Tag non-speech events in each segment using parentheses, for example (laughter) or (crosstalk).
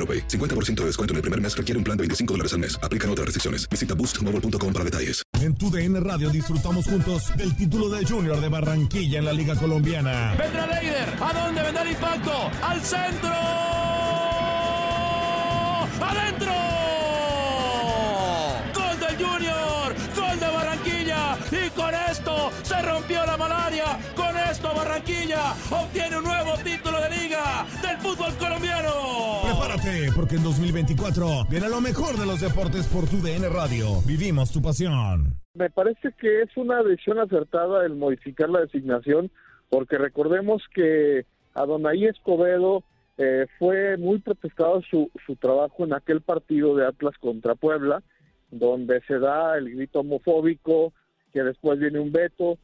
AroPay. 50% de descuento en el primer mes requiere un plan de 25 dólares al mes. Aplican otras restricciones. Visita boostmobile.com para detalles. En tu DN Radio disfrutamos juntos del título de Junior de Barranquilla en la Liga Colombiana. Vendrá Leider. ¿A dónde vendrá el impacto? ¡Al centro! ¡Adentro! ¡Gol del Junior! ¡Gol de Barranquilla! Y con esto se rompió la malaria. Con esto Barranquilla obtiene un nuevo título de liga del fútbol colombiano. Porque en 2024 viene lo mejor de los deportes por tu DN Radio. Vivimos tu pasión. Me parece que es una decisión acertada el modificar la designación, porque recordemos que Adonai Escobedo eh, fue muy protestado su, su trabajo en aquel partido de Atlas contra Puebla, donde se da el grito homofóbico, que después viene un veto,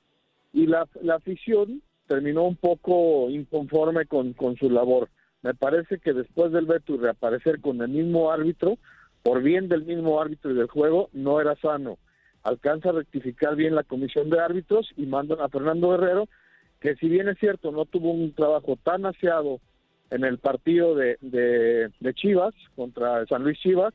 y la, la afición terminó un poco inconforme con, con su labor. Me parece que después del y reaparecer con el mismo árbitro, por bien del mismo árbitro y del juego, no era sano. Alcanza a rectificar bien la comisión de árbitros y mandan a Fernando Guerrero, que si bien es cierto, no tuvo un trabajo tan aseado en el partido de, de, de Chivas contra San Luis Chivas,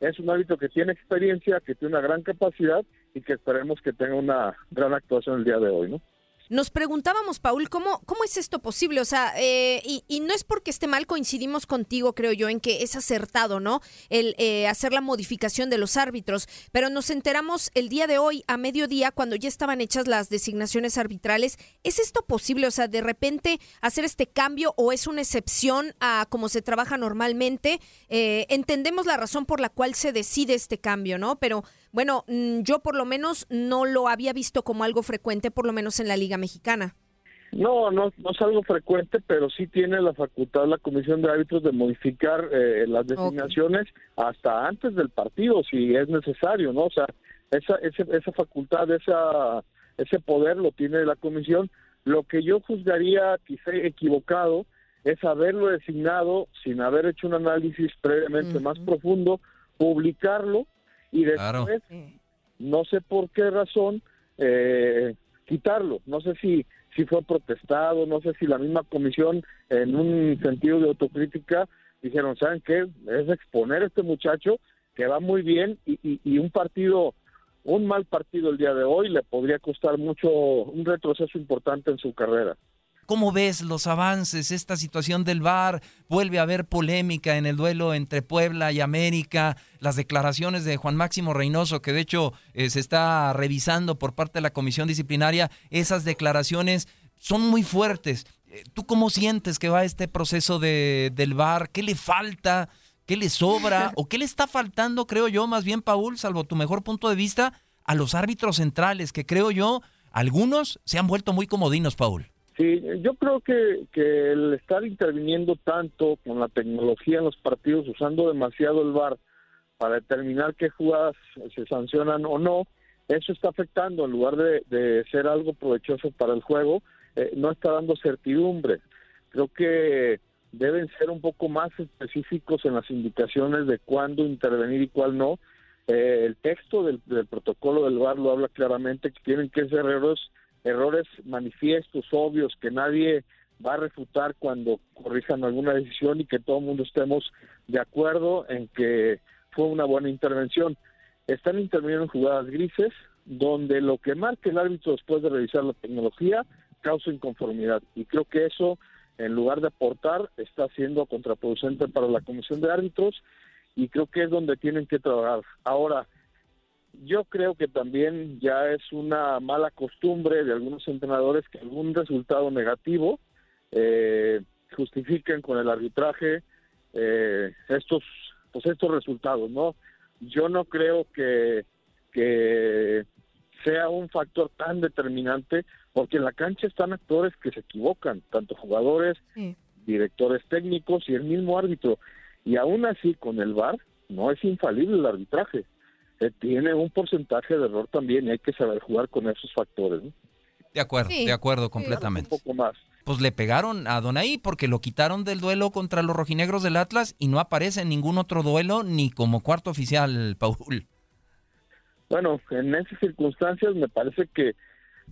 es un árbitro que tiene experiencia, que tiene una gran capacidad y que esperemos que tenga una gran actuación el día de hoy, ¿no? Nos preguntábamos, Paul, ¿cómo, cómo es esto posible? O sea, eh, y, no es porque esté mal, coincidimos contigo, creo yo, en que es acertado, ¿no? El eh, hacer la modificación de los árbitros, pero nos enteramos el día de hoy, a mediodía, cuando ya estaban hechas las designaciones arbitrales. ¿Es esto posible? O sea, de repente hacer este cambio o es una excepción a cómo se trabaja normalmente. Eh, entendemos la razón por la cual se decide este cambio, ¿no? Pero bueno, mm, yo por lo menos no lo había visto como algo frecuente, por lo menos en la Liga Mexicana. No, no, no es algo frecuente, pero sí tiene la facultad la Comisión de Árbitros de modificar eh, las designaciones okay. hasta antes del partido, si es necesario, ¿no? O sea, esa, esa, esa facultad, esa, ese poder lo tiene la Comisión. Lo que yo juzgaría quizá equivocado es haberlo designado sin haber hecho un análisis previamente uh -huh. más profundo, publicarlo y después, claro. no sé por qué razón, eh, quitarlo. No sé si, si fue protestado, no sé si la misma comisión, en un sentido de autocrítica, dijeron, ¿saben qué? Es exponer a este muchacho que va muy bien y, y, y un partido, un mal partido el día de hoy le podría costar mucho, un retroceso importante en su carrera. ¿Cómo ves los avances? Esta situación del VAR vuelve a haber polémica en el duelo entre Puebla y América. Las declaraciones de Juan Máximo Reynoso, que de hecho eh, se está revisando por parte de la comisión disciplinaria, esas declaraciones son muy fuertes. Eh, ¿Tú cómo sientes que va este proceso de, del VAR? ¿Qué le falta? ¿Qué le sobra? (laughs) ¿O qué le está faltando, creo yo, más bien, Paul, salvo tu mejor punto de vista, a los árbitros centrales, que creo yo, algunos se han vuelto muy comodinos, Paul? Sí, yo creo que, el estar interviniendo tanto con la tecnología en los partidos, usando demasiado el VAR para determinar qué jugadas se sancionan o no, eso está afectando, en lugar de, de ser algo provechoso para el juego, eh, no está dando certidumbre. Creo que deben ser un poco más específicos en las indicaciones de cuándo intervenir y cuál no. Eh, el texto del, protocolo del VAR lo habla claramente que tienen que ser errores, errores manifiestos, obvios, que nadie va a refutar cuando corrijan alguna decisión y que todo el mundo estemos de acuerdo en que fue una buena intervención. Están interviniendo en jugadas grises, donde lo que marque el árbitro después de revisar la tecnología causa inconformidad. Y creo que eso, en lugar de aportar, está siendo contraproducente para la Comisión de Árbitros y creo que es donde tienen que trabajar. Ahora, yo creo que también ya es una mala costumbre de algunos entrenadores que algún resultado negativo eh, justifiquen con el arbitraje eh, estos pues estos resultados, ¿no? Yo no creo que que sea un factor tan determinante, porque en la cancha están actores que se equivocan, tanto jugadores, directores técnicos y el mismo árbitro. Y aún así, con el VAR, no es infalible el arbitraje. Eh, tiene un porcentaje de error también y hay que saber jugar con esos factores. De acuerdo, de acuerdo completamente. Un poco más. Pues le pegaron a Donaí porque lo quitaron del duelo contra los rojinegros del Atlas y no aparece en ningún otro duelo ni como cuarto oficial, Paul. Bueno, en esas circunstancias me parece que,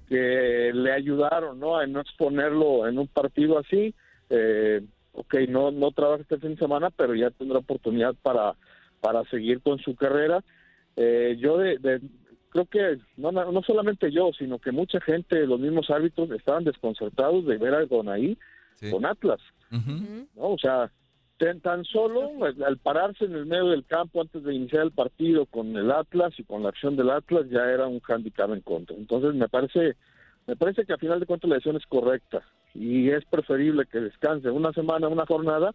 que le ayudaron ¿no? a no exponerlo en un partido así. Eh, ok, no, no trabaja este fin de semana, pero ya tendrá oportunidad para, para seguir con su carrera. Eh, yo de, creo que no, no solamente yo, sino que mucha gente, los mismos árbitros, estaban desconcertados de ver a Donaí con Atlas. ¿no? O sea, tan solo al pararse en el medio del campo antes de iniciar el partido con el Atlas y con la acción del Atlas ya era un handicap en contra. Entonces me parece me parece que a final de cuentas la decisión es correcta y es preferible que descanse una semana, una jornada,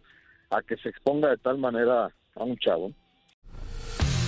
a que se exponga de tal manera a un chavo.